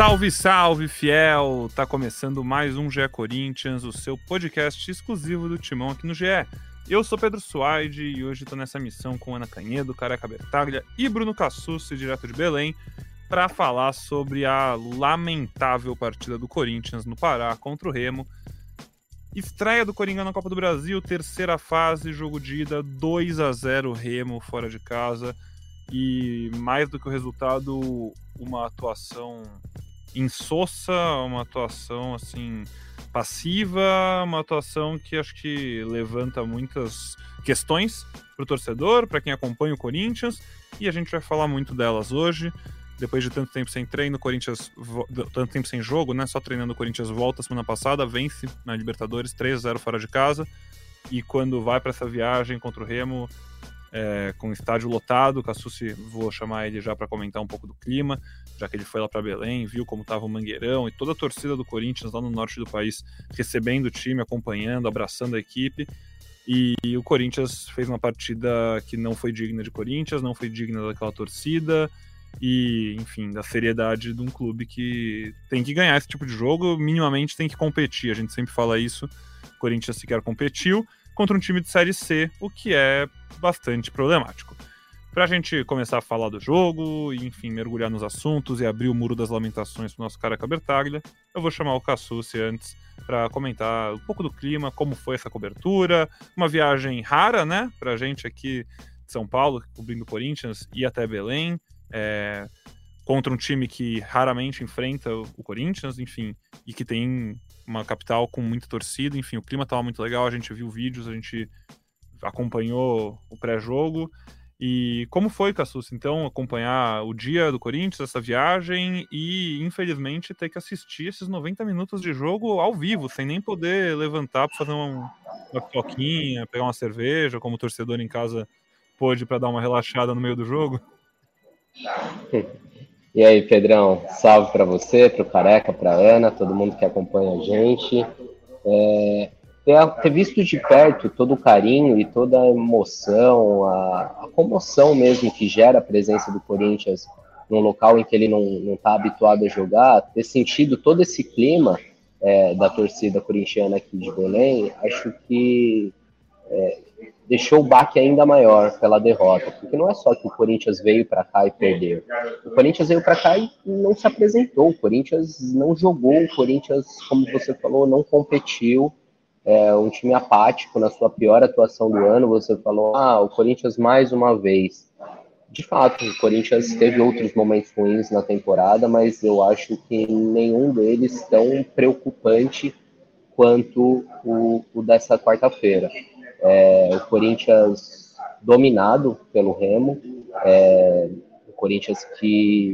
Salve, salve, fiel! Tá começando mais um GE Corinthians, o seu podcast exclusivo do Timão aqui no GE. Eu sou Pedro Suaide e hoje tô nessa missão com Ana Canhedo, Careca Bertaglia e Bruno Cassucci, direto de Belém, para falar sobre a lamentável partida do Corinthians no Pará contra o Remo. Estreia do Coringão na Copa do Brasil, terceira fase, jogo de ida 2 a 0 Remo fora de casa e mais do que o resultado, uma atuação insossa, uma atuação assim passiva, uma atuação que acho que levanta muitas questões para o torcedor, para quem acompanha o Corinthians, e a gente vai falar muito delas hoje. Depois de tanto tempo sem treino, Corinthians tanto tempo sem jogo, né? Só treinando o Corinthians volta semana passada, vence na Libertadores 3-0 fora de casa. E quando vai para essa viagem contra o Remo, é, com estádio lotado. Cassucci, vou chamar ele já para comentar um pouco do clima, já que ele foi lá para Belém, viu como estava o Mangueirão e toda a torcida do Corinthians lá no norte do país recebendo o time, acompanhando, abraçando a equipe. E o Corinthians fez uma partida que não foi digna de Corinthians, não foi digna daquela torcida e, enfim, da seriedade de um clube que tem que ganhar esse tipo de jogo, minimamente tem que competir. A gente sempre fala isso. O Corinthians sequer competiu contra um time de Série C, o que é bastante problemático. Para a gente começar a falar do jogo, e, enfim, mergulhar nos assuntos e abrir o muro das lamentações para o nosso cara Cabertaglia, eu vou chamar o Cassucci antes para comentar um pouco do clima, como foi essa cobertura, uma viagem rara, né, para a gente aqui de São Paulo, cobrindo Corinthians, e até Belém, é, contra um time que raramente enfrenta o Corinthians, enfim, e que tem uma capital com muita torcida, enfim, o clima estava muito legal, a gente viu vídeos, a gente acompanhou o pré-jogo. E como foi, Cassus, então, acompanhar o dia do Corinthians, essa viagem, e infelizmente ter que assistir esses 90 minutos de jogo ao vivo, sem nem poder levantar para fazer uma, uma pipoquinha, pegar uma cerveja, como o torcedor em casa pôde para dar uma relaxada no meio do jogo? E aí, Pedrão, salve para você, para o Careca, para Ana, todo mundo que acompanha a gente. É, ter, ter, visto de perto todo o carinho e toda a emoção, a, a, comoção mesmo que gera a presença do Corinthians num local em que ele não está habituado a jogar, ter sentido todo esse clima é, da torcida corintiana aqui de Belém, acho que é, deixou o baque ainda maior pela derrota, porque não é só que o Corinthians veio para cá e perdeu. O Corinthians veio para cá e não se apresentou, o Corinthians não jogou, o Corinthians, como você falou, não competiu. É um time apático na sua pior atuação do ano. Você falou, ah, o Corinthians mais uma vez. De fato, o Corinthians teve outros momentos ruins na temporada, mas eu acho que nenhum deles tão preocupante quanto o, o dessa quarta-feira. É, o Corinthians dominado pelo Remo, é, o Corinthians que,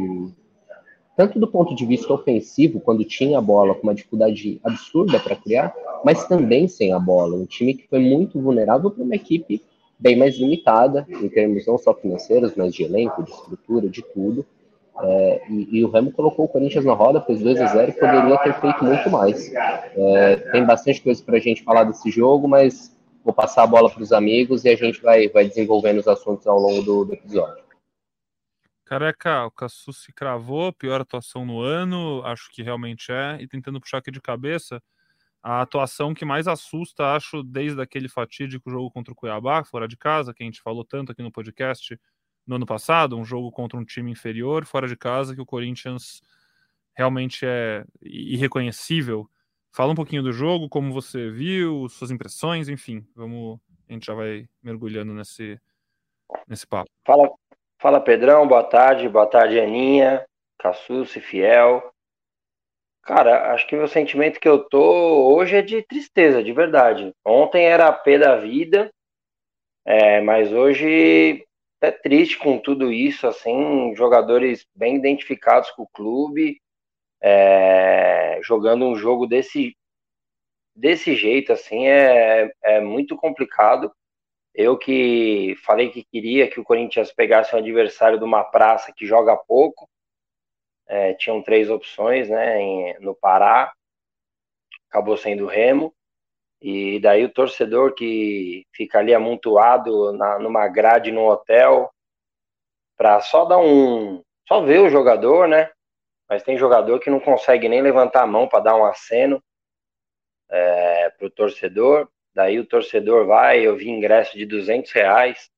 tanto do ponto de vista ofensivo, quando tinha a bola com uma dificuldade absurda para criar, mas também sem a bola. Um time que foi muito vulnerável para uma equipe bem mais limitada, em termos não só financeiros, mas de elenco, de estrutura, de tudo. É, e, e, o Remo colocou o Corinthians na roda, fez 2 a 0 e poderia ter feito muito mais. É, tem bastante coisa para a gente falar desse jogo, mas vou passar a bola para os amigos e a gente vai, vai desenvolvendo os assuntos ao longo do, do episódio. Careca, o Cassu se cravou, pior atuação no ano, acho que realmente é, e tentando puxar aqui de cabeça, a atuação que mais assusta, acho, desde aquele fatídico jogo contra o Cuiabá, fora de casa, que a gente falou tanto aqui no podcast no ano passado, um jogo contra um time inferior, fora de casa, que o Corinthians realmente é irreconhecível Fala um pouquinho do jogo, como você viu, suas impressões, enfim, vamos, a gente já vai mergulhando nesse, nesse papo. Fala, fala Pedrão, boa tarde, boa tarde Aninha, Cassucci, Fiel. Cara, acho que o sentimento que eu tô hoje é de tristeza, de verdade. Ontem era a pé da vida, é, mas hoje é triste com tudo isso, assim, jogadores bem identificados com o clube, é, jogando um jogo desse, desse jeito, assim, é, é muito complicado. Eu que falei que queria que o Corinthians pegasse um adversário de uma praça que joga pouco, é, tinham três opções, né, em, no Pará, acabou sendo o Remo, e daí o torcedor que fica ali amontoado na, numa grade no hotel, para só dar um, só ver o jogador, né, mas tem jogador que não consegue nem levantar a mão para dar um aceno é, para o torcedor. Daí o torcedor vai, eu vi ingresso de 200 reais.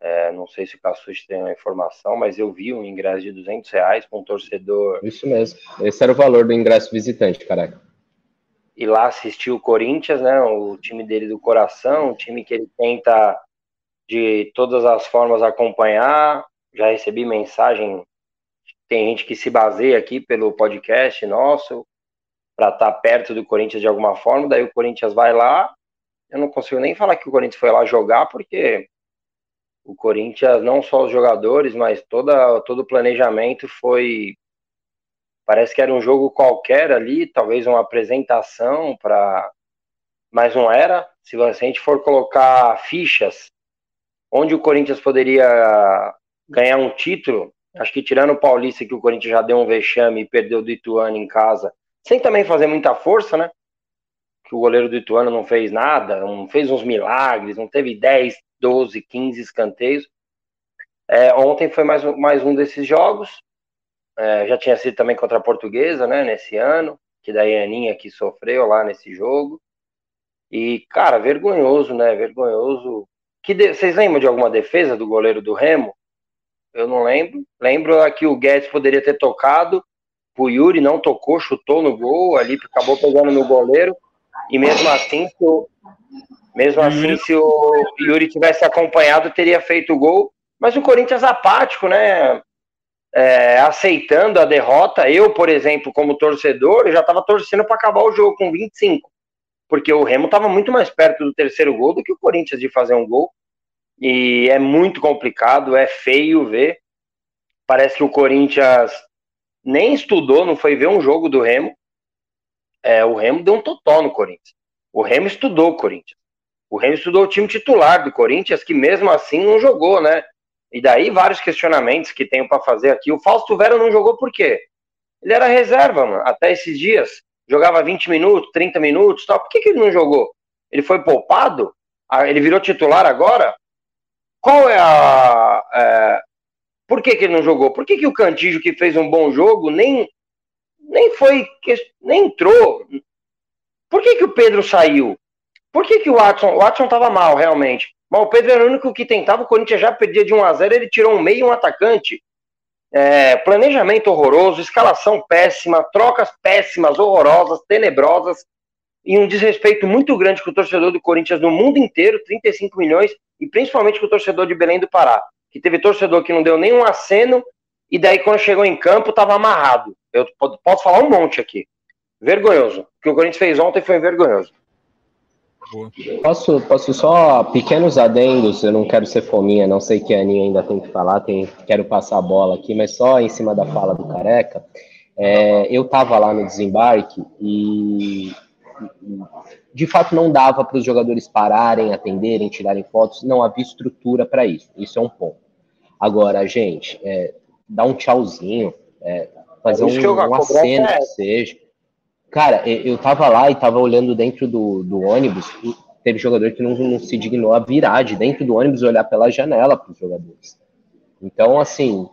É, não sei se o Cassucci tem a informação, mas eu vi um ingresso de 200 reais para um torcedor. Isso mesmo. Esse era o valor do ingresso visitante, caraca. E lá assistiu o Corinthians, né? O time dele do coração, o time que ele tenta de todas as formas acompanhar. Já recebi mensagem. Tem gente que se baseia aqui pelo podcast nosso para estar tá perto do Corinthians de alguma forma. Daí o Corinthians vai lá. Eu não consigo nem falar que o Corinthians foi lá jogar, porque o Corinthians, não só os jogadores, mas toda, todo o planejamento foi. Parece que era um jogo qualquer ali, talvez uma apresentação para. Mas não era. Se a gente for colocar fichas onde o Corinthians poderia ganhar um título, acho que tirando o Paulista, que o Corinthians já deu um vexame e perdeu do Ituano em casa, sem também fazer muita força, né? Que o goleiro do Ituano não fez nada, não fez uns milagres, não teve 10, 12, 15 escanteios. É, ontem foi mais, mais um desses jogos. É, já tinha sido também contra a Portuguesa, né? Nesse ano, que daí a Aninha que sofreu lá nesse jogo. E, cara, vergonhoso, né? Vergonhoso. Que de... Vocês lembram de alguma defesa do goleiro do Remo? Eu não lembro. Lembro que o Guedes poderia ter tocado o Yuri não tocou, chutou no gol, ali acabou pegando no goleiro. E mesmo assim, se o, mesmo assim, se o Yuri tivesse acompanhado, teria feito o gol. Mas o Corinthians apático, né? É, aceitando a derrota. Eu, por exemplo, como torcedor, já estava torcendo para acabar o jogo com 25. Porque o Remo estava muito mais perto do terceiro gol do que o Corinthians de fazer um gol. E é muito complicado, é feio ver. Parece que o Corinthians nem estudou, não foi ver um jogo do Remo. É, o Remo deu um totó no Corinthians. O Remo estudou o Corinthians. O Remo estudou o time titular do Corinthians, que mesmo assim não jogou, né? E daí vários questionamentos que tenho para fazer aqui. O Fausto Vera não jogou por quê? Ele era reserva, mano, até esses dias. Jogava 20 minutos, 30 minutos tal. Por que, que ele não jogou? Ele foi poupado? Ah, ele virou titular agora? Qual é a, é, por que, que ele não jogou? Por que, que o Cantígio, que fez um bom jogo, nem, nem foi, nem entrou? Por que, que o Pedro saiu? Por que, que o Watson, o Watson estava mal, realmente? Mas o Pedro era o único que tentava, o Corinthians já perdia de 1 a 0 ele tirou um meio e um atacante. É, planejamento horroroso, escalação péssima, trocas péssimas, horrorosas, tenebrosas, e um desrespeito muito grande com o torcedor do Corinthians no mundo inteiro, 35 milhões, e principalmente com o torcedor de Belém do Pará que teve torcedor que não deu nenhum aceno e daí quando chegou em campo estava amarrado. Eu posso falar um monte aqui. Vergonhoso. O que o Corinthians fez ontem foi vergonhoso. Posso, posso só pequenos adendos, eu não quero ser fominha, não sei que a Aninha ainda tem que falar, tem, quero passar a bola aqui, mas só em cima da fala do Careca, é, eu estava lá no desembarque e de fato não dava para os jogadores pararem, atenderem, tirarem fotos, não havia estrutura para isso. Isso é um ponto. Agora, gente, é, dar um tchauzinho, é, fazer um, um aceno que seja. Cara, eu tava lá e tava olhando dentro do, do ônibus, teve jogador que não, não, se dignou a virar de dentro do ônibus e olhar pela janela para os jogadores. Então, assim, o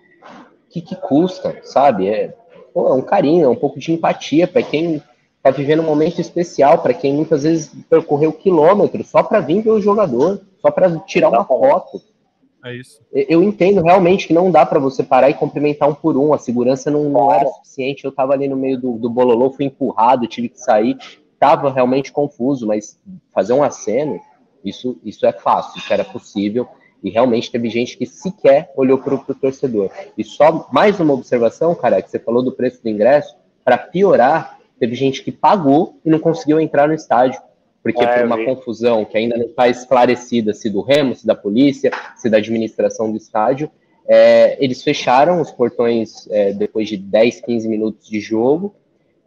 que, que custa, sabe? É, pô, é um carinho, é um pouco de empatia para quem tá vivendo um momento especial para quem muitas vezes percorreu quilômetros só para vir ver o jogador, só para tirar uma foto. É isso. Eu entendo realmente que não dá para você parar e cumprimentar um por um. A segurança não, não era suficiente. Eu estava ali no meio do, do bololô, fui empurrado, tive que sair. Tava realmente confuso, mas fazer um aceno, isso, isso é fácil, isso era possível. E realmente teve gente que sequer olhou para o torcedor. E só mais uma observação, cara, que você falou do preço do ingresso, para piorar, teve gente que pagou e não conseguiu entrar no estádio, porque é, por uma confusão que ainda não está esclarecida se do Remo, se da polícia, se da administração do estádio, é, eles fecharam os portões é, depois de 10, 15 minutos de jogo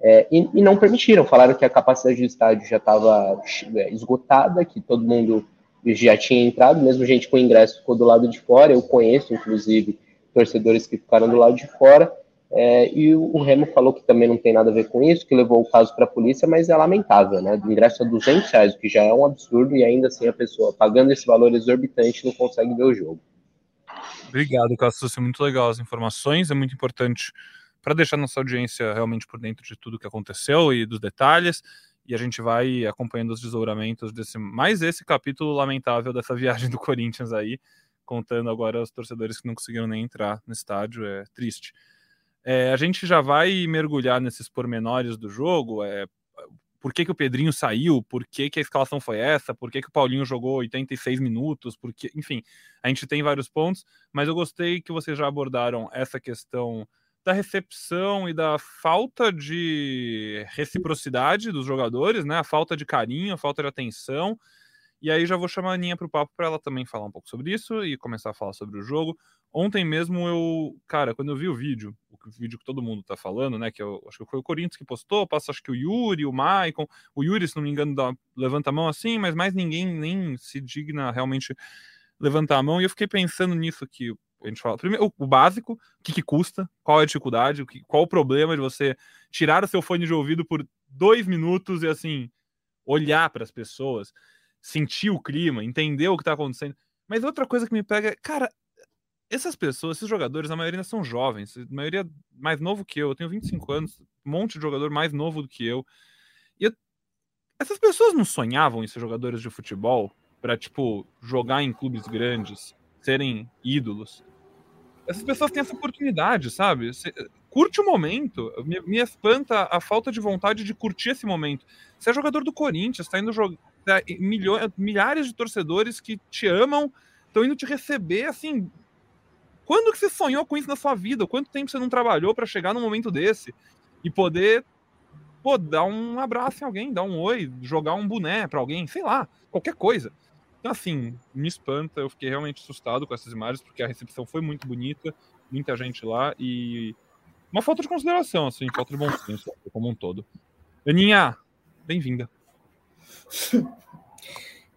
é, e, e, não permitiram. Falaram que a capacidade do estádio já estava é, esgotada, que todo mundo já tinha entrado, mesmo gente com ingresso ficou do lado de fora. Eu conheço, inclusive, torcedores que ficaram do lado de fora. É, e o, Remo falou que também não tem nada a ver com isso, que levou o caso para a polícia, mas é lamentável, né? O ingresso a 200 reais, o que já é um absurdo, e ainda assim a pessoa pagando esse valor exorbitante não consegue ver o jogo. Obrigado, Cassus, é muito legal as informações, é muito importante para deixar nossa audiência realmente por dentro de tudo que aconteceu e dos detalhes. E a gente vai acompanhando os desdobramentos desse mais esse capítulo lamentável dessa viagem do Corinthians aí, contando agora os torcedores que não conseguiram nem entrar no estádio. É triste. É, a gente já vai mergulhar nesses pormenores do jogo. É, por que, que o Pedrinho saiu, por que, que a escalação foi essa, por que, que o Paulinho jogou 86 minutos, porque, enfim, a gente tem vários pontos, mas eu gostei que vocês já abordaram essa questão da recepção e da falta de reciprocidade dos jogadores, né? A falta de carinho, a falta de atenção. E aí já vou chamar a Aninha para o papo para ela também falar um pouco sobre isso e começar a falar sobre o jogo. Ontem mesmo eu, cara, quando eu vi o vídeo, o vídeo que todo mundo tá falando, né, que eu acho que foi o Corinthians que postou, passa acho que o Yuri, o Maicon, o Yuri, se não me engano, dá, levanta a mão assim, mas mais ninguém nem se digna realmente levantar a mão. E eu fiquei pensando nisso que a gente fala. Primeiro, o, o básico, o que, que, custa, qual é a dificuldade, o que, qual o problema de você tirar o seu fone de ouvido por dois minutos e assim olhar para as pessoas, sentir o clima, entender o que tá acontecendo. Mas outra coisa que me pega é, cara, essas pessoas, esses jogadores, a maioria são jovens, a maioria mais novo que eu. Eu tenho 25 anos, um monte de jogador mais novo do que eu. E eu... essas pessoas não sonhavam em ser jogadores de futebol para tipo jogar em clubes grandes, serem ídolos. Essas pessoas têm essa oportunidade, sabe? Você... curte o momento. Me, me, espanta a falta de vontade de curtir esse momento. Você é jogador do Corinthians, está indo jogar tá, milhares de torcedores que te amam, estão indo te receber assim quando que você sonhou com isso na sua vida? Quanto tempo você não trabalhou para chegar num momento desse e poder pô, dar um abraço em alguém, dar um oi, jogar um boné para alguém, sei lá, qualquer coisa. Então, assim, me espanta, eu fiquei realmente assustado com essas imagens, porque a recepção foi muito bonita, muita gente lá e uma falta de consideração, assim, falta de bom senso como um todo. Aninha, bem-vinda.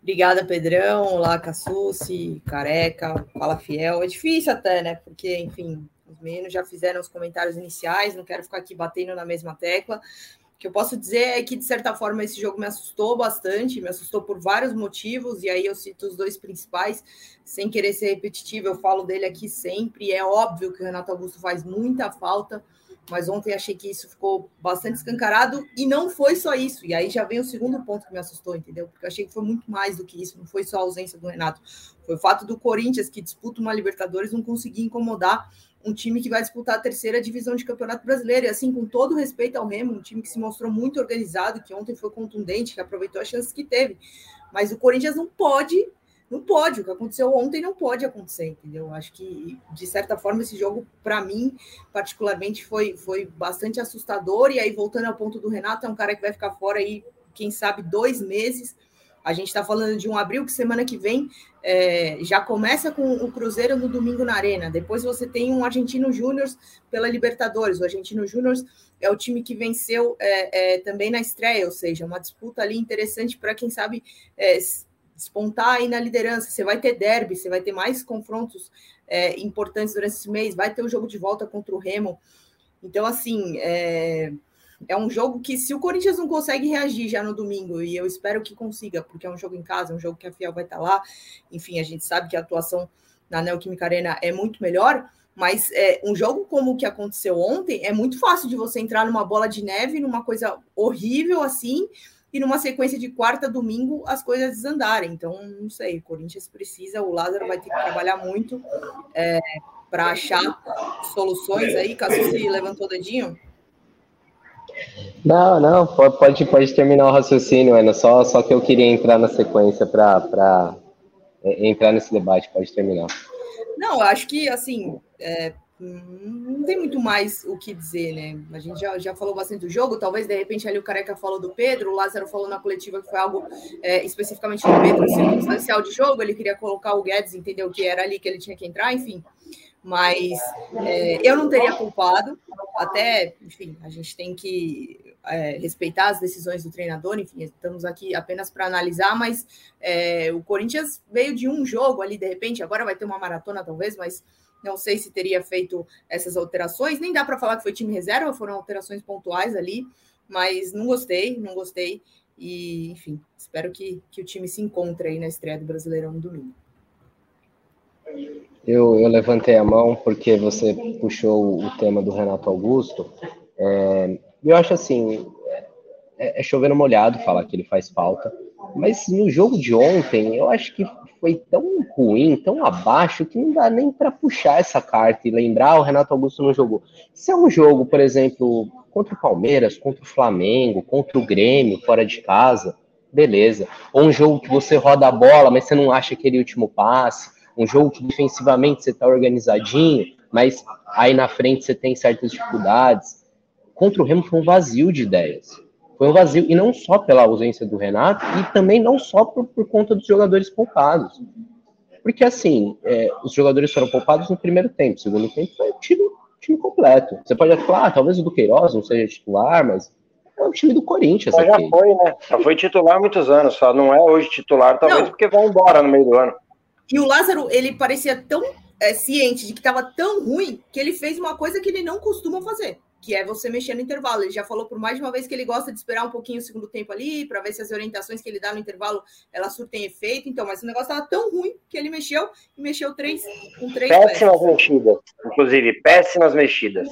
Obrigada, Pedrão. Olá, Cassucci, Careca, Fala Fiel. É difícil até, né? Porque, enfim, os meninos já fizeram os comentários iniciais, não quero ficar aqui batendo na mesma tecla. O que eu posso dizer é que, de certa forma, esse jogo me assustou bastante, me assustou por vários motivos, e aí eu cito os dois principais, sem querer ser repetitivo, eu falo dele aqui sempre. É óbvio que o Renato Augusto faz muita falta mas ontem achei que isso ficou bastante escancarado e não foi só isso. E aí já vem o segundo ponto que me assustou, entendeu? Porque eu achei que foi muito mais do que isso, não foi só a ausência do Renato. Foi o fato do Corinthians, que disputa uma Libertadores, não conseguir incomodar um time que vai disputar a terceira divisão de Campeonato Brasileiro. E assim, com todo respeito ao Remo, um time que se mostrou muito organizado, que ontem foi contundente, que aproveitou as chances que teve. Mas o Corinthians não pode não pode, o que aconteceu ontem não pode acontecer, entendeu? Acho que, de certa forma, esse jogo, para mim, particularmente, foi, foi bastante assustador. E aí, voltando ao ponto do Renato, é um cara que vai ficar fora aí, quem sabe, dois meses. A gente está falando de um abril que semana que vem é, já começa com o Cruzeiro no domingo na Arena. Depois você tem um Argentino Júnior pela Libertadores. O Argentino Júnior é o time que venceu é, é, também na estreia, ou seja, uma disputa ali interessante para quem sabe é, despontar aí na liderança. Você vai ter derby, você vai ter mais confrontos é, importantes durante esse mês, vai ter o jogo de volta contra o Remo. Então, assim, é, é um jogo que, se o Corinthians não consegue reagir já no domingo, e eu espero que consiga, porque é um jogo em casa, é um jogo que a Fiel vai estar lá, enfim, a gente sabe que a atuação na Neoquímica Arena é muito melhor. Mas é, um jogo como o que aconteceu ontem é muito fácil de você entrar numa bola de neve, numa coisa horrível assim, e numa sequência de quarta domingo as coisas desandarem. Então, não sei, o Corinthians precisa, o Lázaro vai ter que trabalhar muito é, para achar soluções aí. Caso se levantou o dedinho. Não, não, pode, pode terminar o raciocínio, Ana. Só, só que eu queria entrar na sequência para é, entrar nesse debate. Pode terminar. Não, acho que assim, é, não tem muito mais o que dizer, né? A gente já, já falou bastante do jogo, talvez de repente ali o Careca falou do Pedro, o Lázaro falou na coletiva que foi algo é, especificamente do Pedro, circunstancial de jogo, ele queria colocar o Guedes, entendeu que era ali que ele tinha que entrar, enfim. Mas é, eu não teria culpado, até, enfim, a gente tem que é, respeitar as decisões do treinador, enfim, estamos aqui apenas para analisar, mas é, o Corinthians veio de um jogo ali, de repente, agora vai ter uma maratona talvez, mas não sei se teria feito essas alterações. Nem dá para falar que foi time reserva, foram alterações pontuais ali, mas não gostei, não gostei. E, enfim, espero que, que o time se encontre aí na estreia do Brasileirão no domingo. Eu, eu levantei a mão porque você puxou o tema do Renato Augusto. É, eu acho assim, é, é chover no molhado falar que ele faz falta. Mas no jogo de ontem, eu acho que foi tão ruim, tão abaixo, que não dá nem para puxar essa carta e lembrar ah, o Renato Augusto não jogou. Se é um jogo, por exemplo, contra o Palmeiras, contra o Flamengo, contra o Grêmio, fora de casa, beleza. Ou um jogo que você roda a bola, mas você não acha aquele último passe. Um jogo que defensivamente você está organizadinho, mas aí na frente você tem certas dificuldades. Contra o Remo foi um vazio de ideias. Foi um vazio, e não só pela ausência do Renato, e também não só por, por conta dos jogadores poupados. Porque, assim, é, os jogadores foram poupados no primeiro tempo, segundo tempo foi o time, time completo. Você pode falar, ah, talvez o do Queiroz não seja titular, mas é o time do Corinthians. Mas já foi, né? Já foi titular há muitos anos, só não é hoje titular, talvez não. porque vai embora no meio do ano. E o Lázaro, ele parecia tão é, ciente de que estava tão ruim que ele fez uma coisa que ele não costuma fazer que é você mexer no intervalo. Ele já falou por mais de uma vez que ele gosta de esperar um pouquinho o segundo tempo ali, para ver se as orientações que ele dá no intervalo elas surtem efeito. Então, mas o negócio estava tão ruim que ele mexeu e mexeu três com três. Péssimas mexidas, inclusive, péssimas mexidas.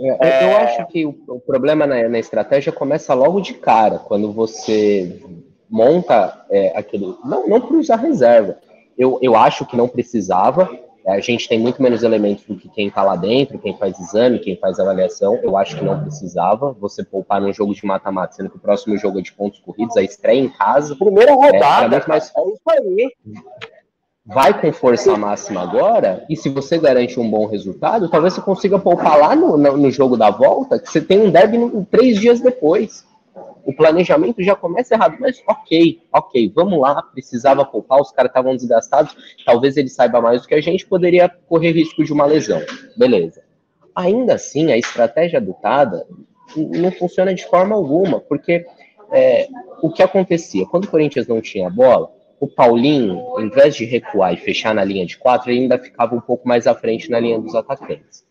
É, é... Eu acho que o, o problema na, na, estratégia começa logo de cara, quando você monta é, aquilo. Não, não para usar reserva. Eu, eu acho que não precisava, a gente tem muito menos elementos do que quem está lá dentro, quem faz exame, quem faz avaliação. Eu acho que não precisava você poupar num jogo de mata-mata, sendo que o próximo jogo é de pontos corridos, a estreia em casa. Primeira é, rodada, é, mais... é isso aí. Vai com força máxima agora, e se você garante um bom resultado, talvez você consiga poupar lá no, no, no jogo da volta, que você tem um derby três dias depois o planejamento já começa errado. Mas ok, ok, vamos lá, precisava poupar, os caras estavam desgastados, talvez ele saiba mais do que a gente, poderia correr risco de uma lesão. Beleza. Ainda assim, a estratégia adotada não funciona de forma alguma, porque é, o que acontecia? Quando o Corinthians não tinha bola, o Paulinho, em vez de recuar e fechar na linha de quatro, ele ainda ficava um pouco mais à frente na linha dos atacantes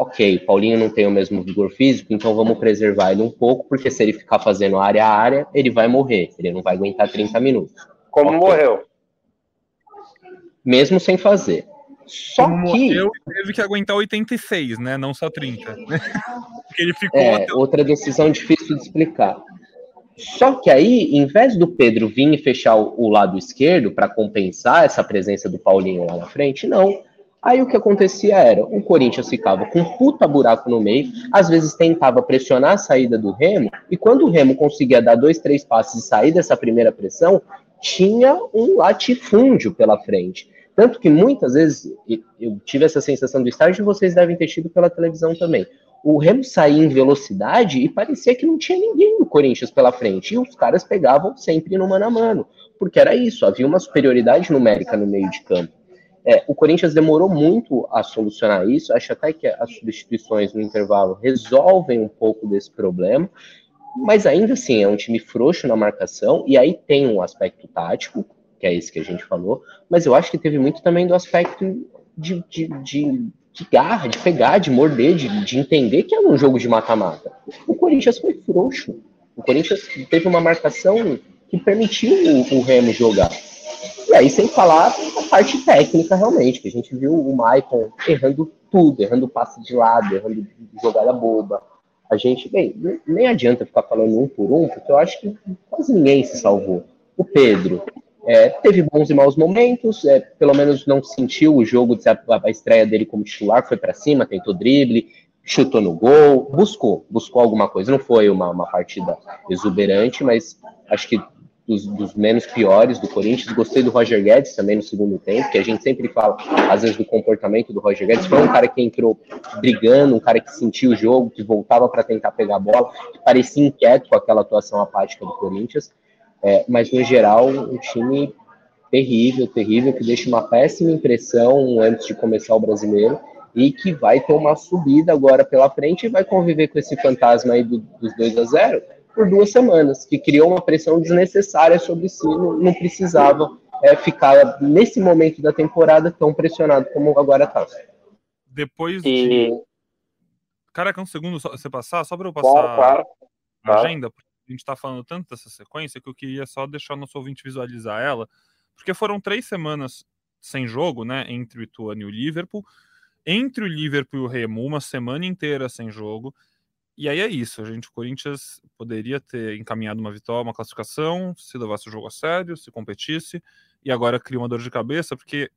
ok, Paulinho não tem o mesmo vigor físico, então vamos preservar ele um pouco, porque se ele ficar fazendo área a área, ele vai morrer, ele não vai aguentar 30 minutos. Como okay. morreu? Mesmo sem fazer. Só Como que. Morreu teve que aguentar 86, né? Não só 30. porque ele ficou. É, até... outra decisão difícil de explicar. Só que aí, em vez do Pedro vir e fechar o, o lado esquerdo para compensar essa presença do Paulinho lá na frente, não Aí o que acontecia era, o Corinthians ficava com um puta buraco no meio, às vezes tentava pressionar a saída do Remo, e quando o Remo conseguia dar dois, três passes e sair dessa primeira pressão, tinha um latifúndio pela frente. Tanto que muitas vezes, eu tive essa sensação do estágio, vocês devem ter tido pela televisão também. O Remo saía em velocidade e parecia que não tinha ninguém no Corinthians pela frente. E os caras pegavam sempre no mano a mano. Porque era isso, havia uma superioridade numérica no meio de campo. É, o Corinthians demorou muito a solucionar isso. Acho até que as substituições no intervalo resolvem um pouco desse problema, mas ainda assim é um time frouxo na marcação. E aí tem um aspecto tático, que é esse que a gente falou, mas eu acho que teve muito também do aspecto de, de, de, de garra, de pegar, de morder, de, de entender que é um jogo de mata-mata. O Corinthians foi frouxo. O Corinthians teve uma marcação que permitiu o, o Remo jogar. E aí, sem falar a parte técnica, realmente, que a gente viu o Maicon errando tudo, errando passe de lado, errando jogada boba. A gente, bem, nem adianta ficar falando um por um, porque eu acho que quase ninguém se salvou. O Pedro é, teve bons e maus momentos, é, pelo menos não sentiu o jogo, a, estreia dele como titular, foi para cima, tentou drible, chutou no gol, buscou, buscou alguma coisa. Não foi uma, uma partida exuberante, mas acho que dos, dos, menos piores do Corinthians. Gostei do Roger Guedes também no segundo tempo, que a gente sempre fala, às vezes, do comportamento do Roger Guedes. Foi um cara que entrou brigando, um cara que sentiu o jogo, que voltava para tentar pegar a bola, que parecia inquieto com aquela atuação apática do Corinthians. É, mas, no geral, um time terrível, terrível, que deixa uma péssima impressão antes de começar o brasileiro e que vai ter uma subida agora pela frente e vai conviver com esse fantasma aí do, dos 2 a 0 por duas semanas, que criou uma pressão desnecessária sobre si, não, não precisava é, ficar nesse momento da temporada tão pressionado como agora está. Depois de. Caraca, um segundo só, você passar, só para eu passar claro, claro, a agenda, porque a gente está falando tanto dessa sequência que eu queria só deixar o nosso ouvinte visualizar ela, porque foram três semanas sem jogo, né? Entre o Ituano e o Liverpool. Entre o Liverpool e o Remo, uma semana inteira sem jogo. E aí é isso, a gente, o Corinthians poderia ter encaminhado uma vitória, uma classificação, se levasse o jogo a sério, se competisse, e agora cria uma dor de cabeça, porque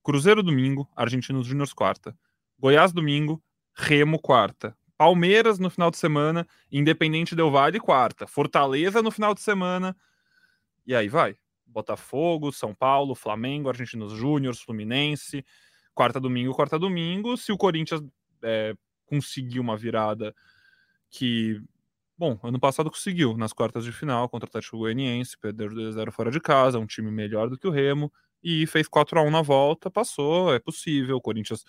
Cruzeiro domingo, Argentinos Júnior quarta, Goiás domingo, Remo quarta, Palmeiras no final de semana, Independente Del Vale quarta, Fortaleza no final de semana, e aí vai. Botafogo, São Paulo, Flamengo, Argentinos Júnior, Fluminense, quarta domingo, quarta domingo. Se o Corinthians é, conseguir uma virada que, bom, ano passado conseguiu nas quartas de final contra o Atlético Goianiense, perdeu 2x0 fora de casa, um time melhor do que o Remo, e fez 4 a 1 na volta, passou, é possível. O Corinthians,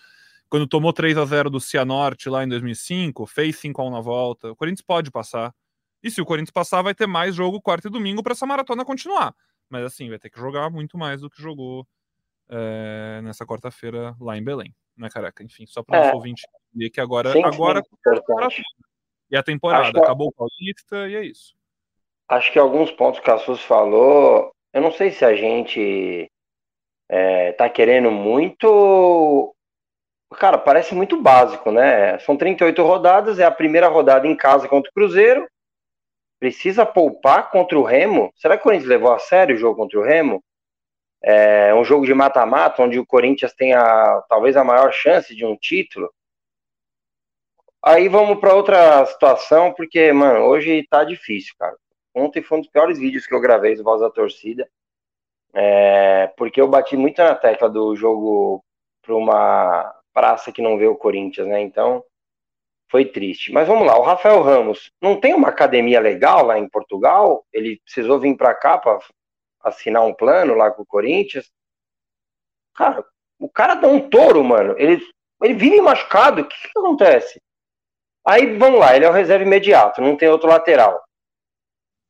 quando tomou 3 a 0 do Cianorte lá em 2005, fez 5 a 1 na volta. O Corinthians pode passar. E se o Corinthians passar, vai ter mais jogo quarta e domingo para essa maratona continuar. Mas assim, vai ter que jogar muito mais do que jogou é, nessa quarta-feira lá em Belém, né, careca? Enfim, só para o é. nosso ouvinte entender que agora, sim, agora sim, e a temporada. Que... Acabou o Paulista e é isso. Acho que alguns pontos que a Sus falou, eu não sei se a gente é, tá querendo muito. Cara, parece muito básico, né? São 38 rodadas, é a primeira rodada em casa contra o Cruzeiro. Precisa poupar contra o Remo? Será que o Corinthians levou a sério o jogo contra o Remo? É um jogo de mata-mata, onde o Corinthians tem a, talvez a maior chance de um título. Aí vamos para outra situação, porque, mano, hoje tá difícil, cara. Ontem foi um dos piores vídeos que eu gravei do Voz da Torcida. É, porque eu bati muito na tecla do jogo para uma praça que não vê o Corinthians, né? Então foi triste. Mas vamos lá, o Rafael Ramos não tem uma academia legal lá em Portugal? Ele precisou vir para cá para assinar um plano lá com o Corinthians. Cara, o cara dá um touro, mano. Ele, ele vive machucado. O que, que acontece? Aí, vamos lá, ele é o reserva imediato, não tem outro lateral.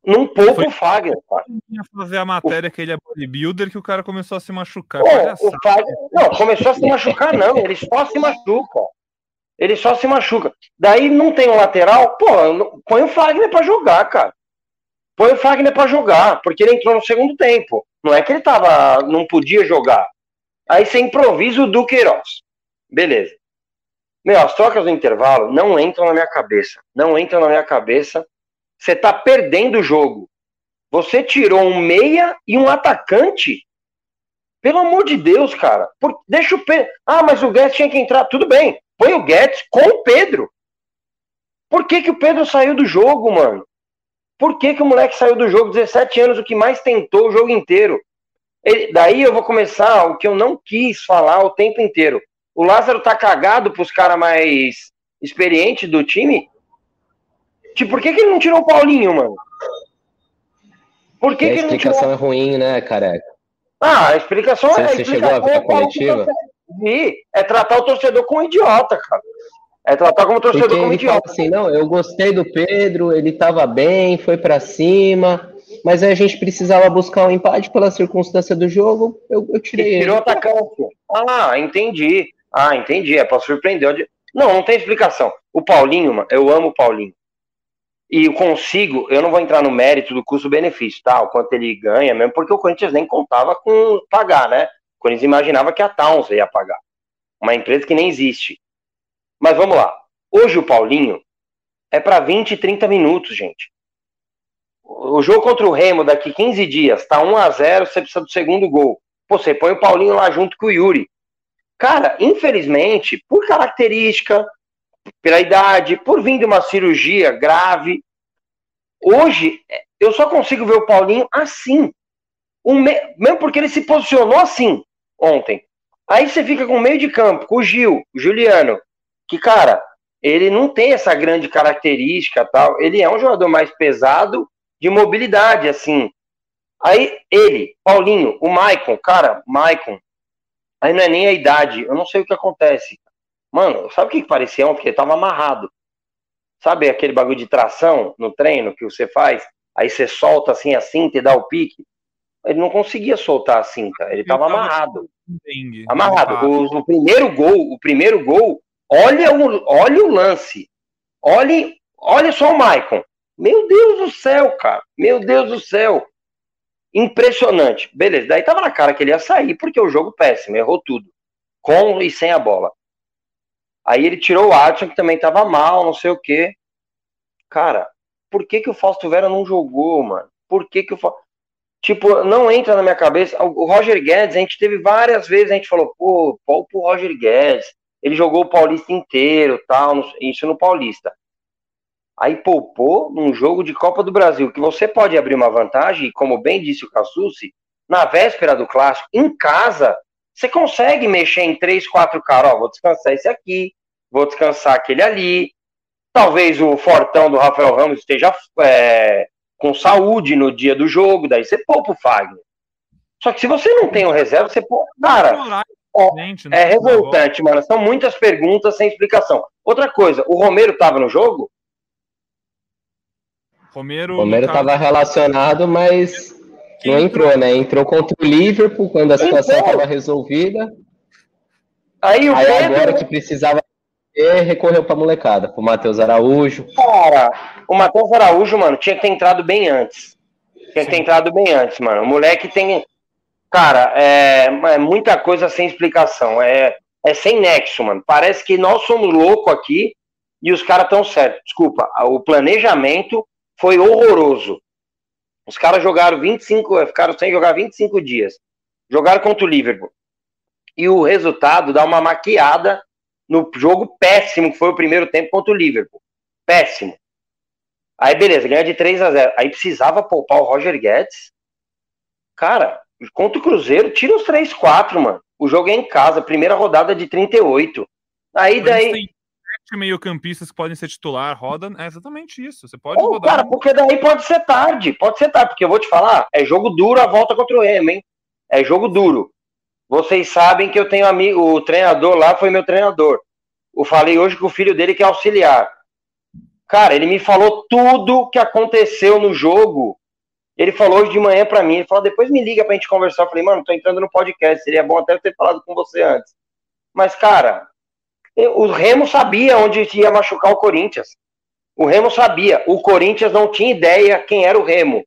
Não poupa o Fagner, cara. Ia fazer a matéria que ele é bodybuilder que o cara começou a se machucar. Pô, o Fagner... Não, começou a se machucar, não. Ele só se machuca. Ele só se machuca. Daí não tem um lateral, pô, põe o Fagner para jogar, cara. Põe o Fagner para jogar, porque ele entrou no segundo tempo. Não é que ele tava, não podia jogar. Aí você improvisa o Duqueiroz. Beleza. Meu, as trocas do intervalo não entram na minha cabeça. Não entram na minha cabeça. Você tá perdendo o jogo. Você tirou um meia e um atacante. Pelo amor de Deus, cara. Por... Deixa o Pedro. Ah, mas o Guedes tinha que entrar. Tudo bem. Põe o Guedes com o Pedro. Por que, que o Pedro saiu do jogo, mano? Por que, que o moleque saiu do jogo? 17 anos, o que mais tentou o jogo inteiro. Ele... daí eu vou começar o que eu não quis falar o tempo inteiro. O Lázaro tá cagado pros caras mais experientes do time? Tipo, por que, que ele não tirou o Paulinho, mano? Por que, que ele não tirou? A explicação é ruim, né, careca? Ah, a explicação você, é. Você chegou a ver a é coletiva? Vi, é tratar o torcedor como um idiota, cara. É tratar como torcedor Porque como idiota. Assim, não, eu gostei do Pedro, ele tava bem, foi para cima, mas a gente precisava buscar um empate pela circunstância do jogo, eu, eu tirei ele. Tirou atacante. Ah, entendi. Ah, entendi. É para surpreender. Não, não tem explicação. O Paulinho, eu amo o Paulinho. E eu consigo, eu não vou entrar no mérito do custo-benefício, tá? O quanto ele ganha mesmo, porque o Corinthians nem contava com pagar, né? O Corinthians imaginava que a Towns ia pagar. Uma empresa que nem existe. Mas vamos lá. Hoje o Paulinho é para 20, 30 minutos, gente. O jogo contra o Remo daqui 15 dias, tá 1 a 0 você precisa do segundo gol. Pô, você põe o Paulinho lá junto com o Yuri. Cara, infelizmente, por característica, pela idade, por vir de uma cirurgia grave, hoje eu só consigo ver o Paulinho assim. Um me... Mesmo porque ele se posicionou assim ontem. Aí você fica com o meio de campo, com o Gil, o Juliano, que, cara, ele não tem essa grande característica tal. Ele é um jogador mais pesado de mobilidade, assim. Aí ele, Paulinho, o Maicon, cara, Maicon, Aí não é nem a idade, eu não sei o que acontece. Mano, sabe o que, parecia ontem? Que ele tava amarrado. Sabe aquele bagulho de tração no treino que você faz? Aí você solta assim a cinta e dá o pique. Ele não conseguia soltar a cinta, ele tava amarrado. Amarrado. O, o, primeiro gol, o primeiro gol, olha o, olha o lance. Olhe, olha só o Maicon. Meu Deus do céu, cara. Meu Deus do céu. Impressionante. Beleza, daí tava na cara que ele ia sair, porque o jogo péssimo, errou tudo. Com e sem a bola. Aí ele tirou o Adson, que também tava mal, não sei o quê. Cara, por que que o Fausto Vera não jogou, mano? Por que que o Fausto... Tipo, não entra na minha cabeça. O Roger Guedes, a gente teve várias vezes, a gente falou, pô, pau pro Roger Guedes. Ele jogou o Paulista inteiro, tal, isso no Paulista. Aí poupou num jogo de Copa do Brasil, que você pode abrir uma vantagem, como bem disse o Cassucci, na véspera do clássico, em casa, você consegue mexer em três, quatro caras, ó, vou descansar esse aqui, vou descansar aquele ali. Talvez o fortão do Rafael Ramos esteja é, com saúde no dia do jogo, daí você poupa o Fagner. Só que se você não tem o reserva, você poupa. Cara, é, é revoltante, mano. São muitas perguntas sem explicação. Outra coisa, o Romero estava no jogo? Romero. Romero estava relacionado, mas não entrou, né? Entrou contra o Liverpool quando a situação estava resolvida. Aí, o Aí Pedro... agora que precisava recorreu para molecada, pro Matheus Araújo. Cara, o Matheus Araújo, mano, tinha que ter entrado bem antes. Tinha que ter entrado bem antes, mano. O moleque tem. Cara, é, é muita coisa sem explicação. É, é sem nexo, mano. Parece que nós somos loucos aqui e os caras estão certos. Desculpa, o planejamento foi horroroso. Os caras jogaram 25, ficaram sem jogar 25 dias. Jogaram contra o Liverpool. E o resultado dá uma maquiada no jogo péssimo que foi o primeiro tempo contra o Liverpool. Péssimo. Aí, beleza, ganha de 3 a 0 Aí precisava poupar o Roger Guedes. Cara, contra o Cruzeiro, tira os 3, 4, mano. O jogo é em casa, primeira rodada de 38. Aí daí. Meio-campistas que podem ser titular, roda. É exatamente isso. Você pode oh, rodar. Cara, porque daí pode ser tarde. Pode ser tarde, porque eu vou te falar, é jogo duro a volta contra o Remo, hein? É jogo duro. Vocês sabem que eu tenho amigo, o treinador lá foi meu treinador. Eu falei hoje que o filho dele quer auxiliar. Cara, ele me falou tudo que aconteceu no jogo. Ele falou hoje de manhã para mim. Ele falou: depois me liga pra gente conversar. Eu falei: mano, tô entrando no podcast. Seria bom até ter falado com você antes. Mas, cara, o Remo sabia onde ia machucar o Corinthians. O Remo sabia. O Corinthians não tinha ideia quem era o Remo.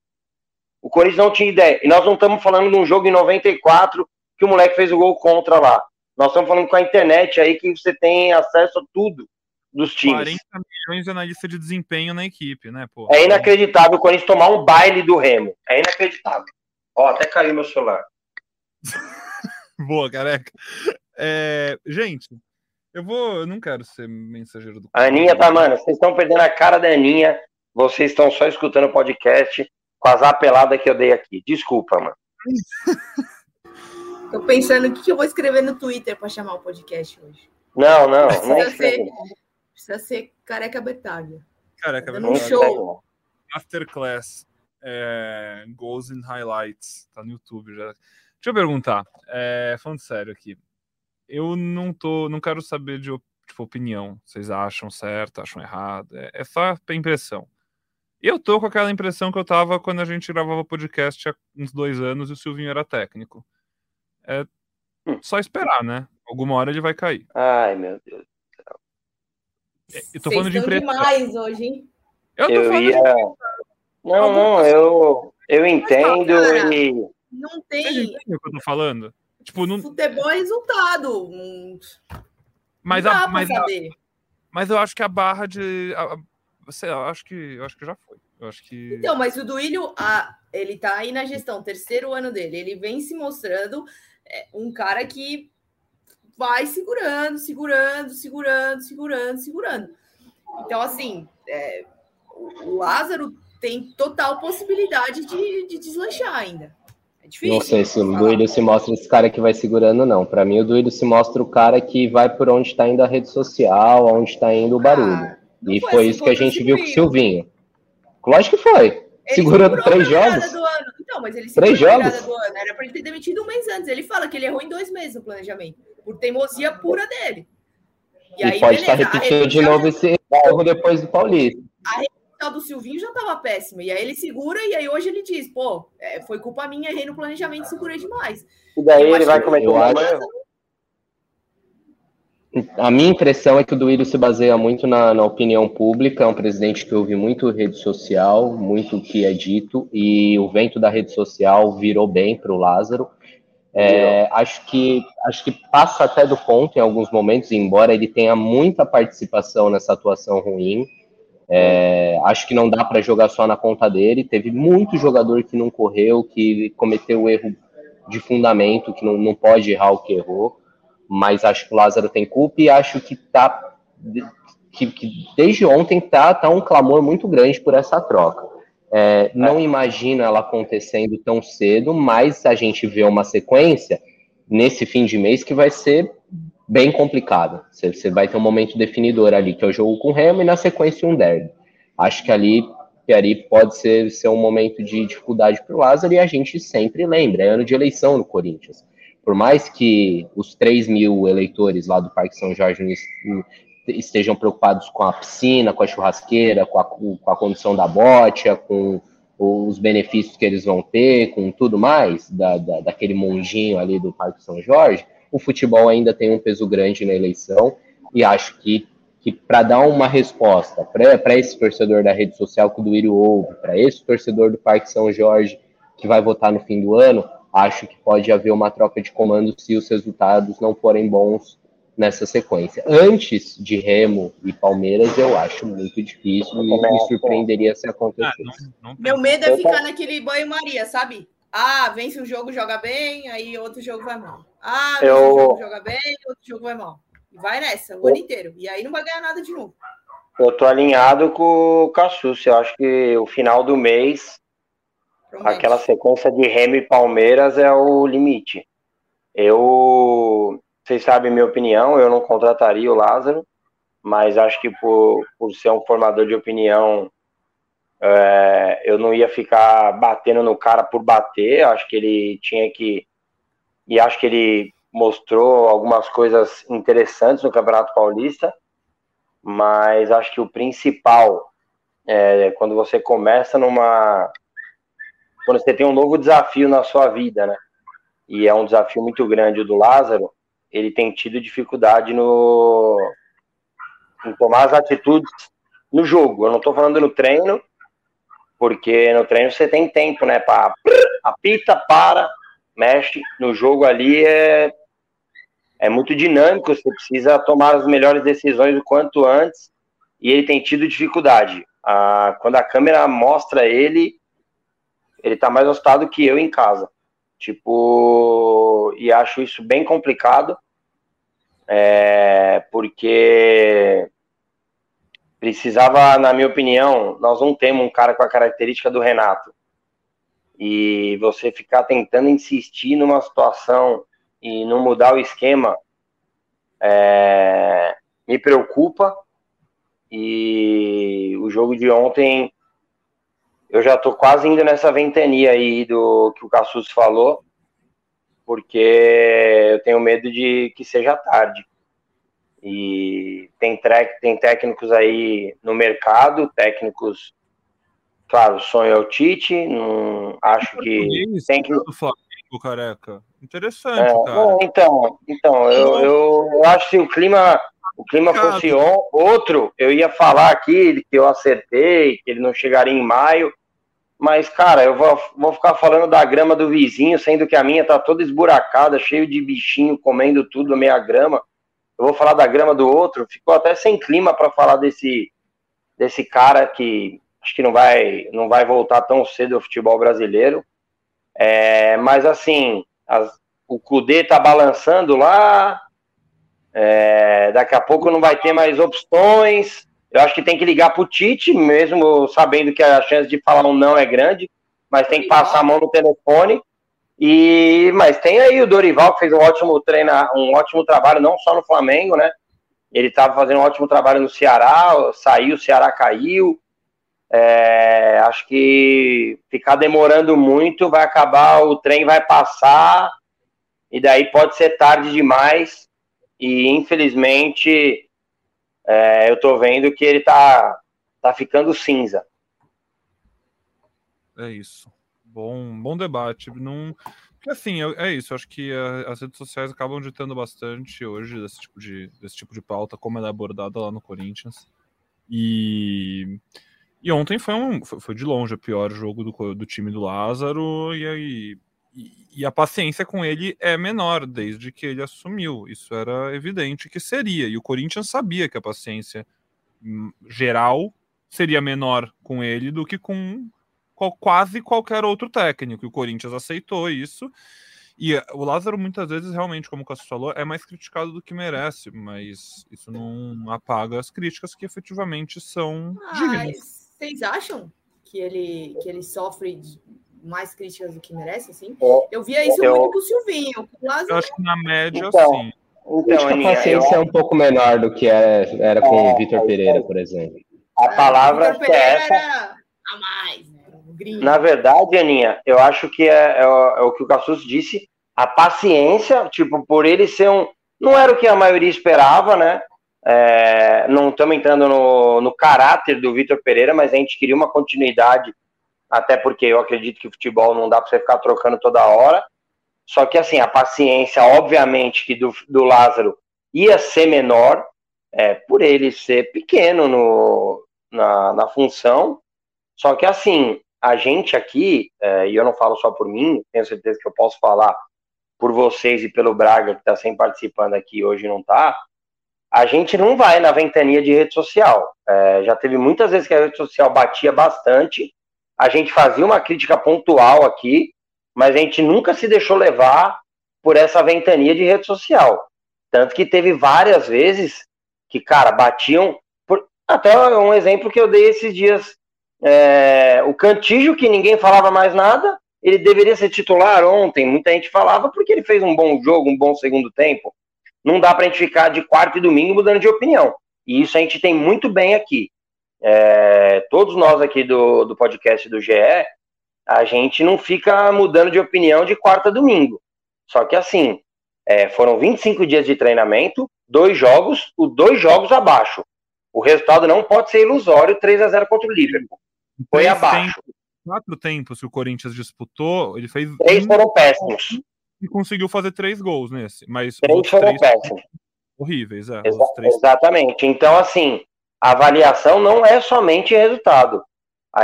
O Corinthians não tinha ideia. E nós não estamos falando de um jogo em 94 que o moleque fez o gol contra lá. Nós estamos falando com a internet aí que você tem acesso a tudo dos times. 40 milhões de analista de desempenho na equipe, né, pô? É inacreditável o Corinthians tomar um baile do Remo. É inacreditável. Ó, até caiu meu celular. Boa, careca. É, gente, eu vou. Eu não quero ser mensageiro do. A Aninha tá, mano. Vocês estão perdendo a cara da Aninha. Vocês estão só escutando o podcast com as apeladas que eu dei aqui. Desculpa, mano. Tô pensando o que eu vou escrever no Twitter para chamar o podcast hoje. Não, não. Precisa, não ser, precisa ser careca Betaglia. Careca Betaglia. show. Masterclass. É, Goals and Highlights. Tá no YouTube já. Deixa eu perguntar. É, falando sério aqui. Eu não tô. Não quero saber de tipo, opinião. Vocês acham certo, acham errado. É, é só impressão. Eu tô com aquela impressão que eu tava quando a gente gravava podcast há uns dois anos e o Silvinho era técnico. É hum. só esperar, né? Alguma hora ele vai cair. Ai, meu Deus do céu. É, eu tô falando de impressão. demais hoje, hein? Eu tô eu falando ia... de... Não, não, eu, eu entendo e... Não tem... Você entende o que eu tô falando? Tipo, não... Futebol é resultado. Mas, a, mas, a, mas eu acho que a barra de... A, sei lá, eu acho que, eu acho que já foi. Eu acho que... Então, mas o Duílio, a, ele tá aí na gestão, terceiro ano dele. Ele vem se mostrando é um cara que vai segurando, segurando, segurando, segurando, segurando. Então, assim, é, o Lázaro tem total possibilidade de, de deslanchar ainda. É difícil. Não sei se o Duílio se mostra esse cara que vai segurando, não. Para mim, o Duílio se mostra o cara que vai por onde está indo a rede social, onde está indo o barulho. Ah, e foi, foi isso que a gente viu com o Silvinho. Lógico que foi. Segurando três jogos. Não, mas ele Três jogos? do ano. Era para ele ter demitido um mês antes. Ele fala que ele errou em dois meses no planejamento, por teimosia pura dele. E, e aí, pode beleza, estar repetindo de novo esse erro depois do Paulista. A rede do Silvinho já estava péssima. E aí ele segura, e aí hoje ele diz: pô, é, foi culpa minha, errei no planejamento, segurei demais. E daí ele vai cometer um acho... A minha impressão é que o Duílio se baseia muito na, na, opinião pública, é um presidente que ouve muito rede social, muito o que é dito, e o vento da rede social virou bem para o Lázaro. É, acho, que, acho que passa até do ponto em alguns momentos, embora ele tenha muita participação nessa atuação ruim. É, acho que não dá para jogar só na conta dele. Teve muito jogador que não correu, que cometeu erro de fundamento, que não, não pode errar o que errou mas acho que o Lázaro tem culpa e acho que tá que, que desde ontem tá, tá um clamor muito grande por essa troca. É, não é. imagino ela acontecendo tão cedo, mas a gente vê uma sequência nesse fim de mês que vai ser bem complicada. Você, vai ter um momento definidor ali, que é o jogo com o Remo, e na sequência um derby. Acho que ali, ali pode ser, ser um momento de dificuldade para o Lázaro, e a gente sempre lembra, é ano de eleição no Corinthians por mais que os 3 mil eleitores lá do Parque São Jorge estejam preocupados com a piscina, com a churrasqueira, com a, com a condição da bote, com os benefícios que eles vão ter, com tudo mais, da, da, daquele mundinho ali do Parque São Jorge, o futebol ainda tem um peso grande na eleição, e acho que, que para dar uma resposta para esse torcedor da rede social que o Duírio ouve, para esse torcedor do Parque São Jorge que vai votar no fim do ano, acho que pode haver uma troca de comando se os resultados não forem bons nessa sequência. Antes de Remo e Palmeiras, eu acho muito difícil e me surpreenderia se acontecesse. Ah, não, não Meu medo é ficar naquele banho-maria, sabe? Ah, vence um jogo, joga bem, aí outro jogo vai mal. Ah, eu... um jogo, joga bem, outro jogo vai mal. E vai nessa, o ano inteiro. E aí não vai ganhar nada de novo. Eu tô alinhado com o Cassus. Eu acho que o final do mês Promete. Aquela sequência de Remo e Palmeiras é o limite. Eu, vocês sabem minha opinião, eu não contrataria o Lázaro, mas acho que por, por ser um formador de opinião, é, eu não ia ficar batendo no cara por bater. Acho que ele tinha que. E acho que ele mostrou algumas coisas interessantes no Campeonato Paulista, mas acho que o principal é quando você começa numa quando você tem um novo desafio na sua vida, né? E é um desafio muito grande o do Lázaro, ele tem tido dificuldade no em tomar as atitudes no jogo. Eu não estou falando no treino, porque no treino você tem tempo, né? Para apita, para, mexe. No jogo ali é é muito dinâmico. Você precisa tomar as melhores decisões o quanto antes. E ele tem tido dificuldade. Ah, quando a câmera mostra ele, ele tá mais assustado que eu em casa. Tipo, e acho isso bem complicado, é, porque precisava, na minha opinião, nós não temos um cara com a característica do Renato. E você ficar tentando insistir numa situação e não mudar o esquema é, me preocupa. E o jogo de ontem eu já tô quase indo nessa ventania aí do que o Cassus falou, porque eu tenho medo de que seja tarde. E tem, tem técnicos aí no mercado, técnicos, claro, o sonho é o Tite, não acho que tem que Flamengo, careca. Interessante, é, cara. então, então eu, eu, eu, acho que o clima o clima fosse outro, eu ia falar aqui que eu acertei, que ele não chegaria em maio, mas, cara, eu vou, vou ficar falando da grama do vizinho, sendo que a minha tá toda esburacada, cheio de bichinho comendo tudo a minha grama. Eu vou falar da grama do outro. Ficou até sem clima para falar desse, desse cara que acho que não vai, não vai voltar tão cedo ao futebol brasileiro. É, mas, assim, as, o Cudê tá balançando lá. É, daqui a pouco não vai ter mais opções. Eu acho que tem que ligar para o Tite, mesmo sabendo que a chance de falar um não é grande, mas tem que passar a mão no telefone. E mas tem aí o Dorival que fez um ótimo treino, um ótimo trabalho não só no Flamengo, né? Ele estava fazendo um ótimo trabalho no Ceará, saiu, o Ceará caiu. É, acho que ficar demorando muito vai acabar, o trem vai passar e daí pode ser tarde demais. E infelizmente é, eu tô vendo que ele tá, tá ficando cinza. É isso. Bom, bom debate. Não, assim, é, é isso. Acho que a, as redes sociais acabam ditando bastante hoje desse tipo de, desse tipo de pauta, como ela é abordada lá no Corinthians. E, e ontem foi, um, foi, de longe o pior jogo do, do time do Lázaro, e aí e a paciência com ele é menor desde que ele assumiu. Isso era evidente que seria. E o Corinthians sabia que a paciência hum, geral seria menor com ele do que com quase qualquer outro técnico. E o Corinthians aceitou isso. E eh, o Lázaro, muitas vezes, realmente, como o Cássio falou, é mais criticado do que merece, mas isso não apaga as críticas que efetivamente são dignas. Vocês acham que ele, que ele sofre mais críticas do que merece, assim. É, eu via isso eu, muito com o Silvinho. Com o Lázaro... Eu acho que na média, então, sim. Então, acho que a paciência eu... é um pouco menor do que era, era com é, o Vitor Pereira, por exemplo. A palavra é essa. a mais, né? Na verdade, Aninha, eu acho que é, é, é o que o Cassus disse. A paciência, tipo, por ele ser um. Não era o que a maioria esperava, né? É, não estamos entrando no, no caráter do Vitor Pereira, mas a gente queria uma continuidade até porque eu acredito que o futebol não dá para você ficar trocando toda hora. Só que, assim, a paciência, obviamente, que do, do Lázaro ia ser menor, é, por ele ser pequeno no, na, na função. Só que, assim, a gente aqui, é, e eu não falo só por mim, tenho certeza que eu posso falar por vocês e pelo Braga, que está sempre participando aqui hoje não está, a gente não vai na ventania de rede social. É, já teve muitas vezes que a rede social batia bastante, a gente fazia uma crítica pontual aqui, mas a gente nunca se deixou levar por essa ventania de rede social. Tanto que teve várias vezes que, cara, batiam. Por... Até um exemplo que eu dei esses dias. É... o Cantígio, que ninguém falava mais nada, ele deveria ser titular ontem. Muita gente falava porque ele fez um bom jogo, um bom segundo tempo. Não dá pra gente ficar de quarto e domingo mudando de opinião. E isso a gente tem muito bem aqui. É, todos nós aqui do, do podcast do GE, a gente não fica mudando de opinião de quarta a domingo. Só que assim, é, foram 25 dias de treinamento, dois jogos, os dois jogos abaixo. O resultado não pode ser ilusório, 3 a 0 contra o Liverpool. Foi abaixo. Tempos, quatro tempos que o Corinthians disputou, ele fez. Três foram péssimos. E conseguiu fazer três gols nesse. Mas três foram péssimos. Horríveis, é. Exa três... Exatamente. Então, assim, a avaliação não é somente resultado. A,